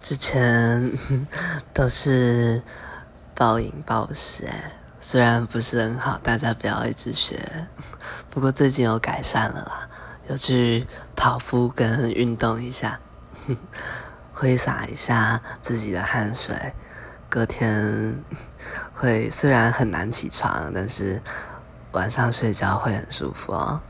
之前 都是暴饮暴食，虽然不是很好，大家不要一直学。不过最近有改善了啦，有去跑步跟运动一下，挥洒一下自己的汗水。隔天会虽然很难起床，但是晚上睡觉会很舒服哦。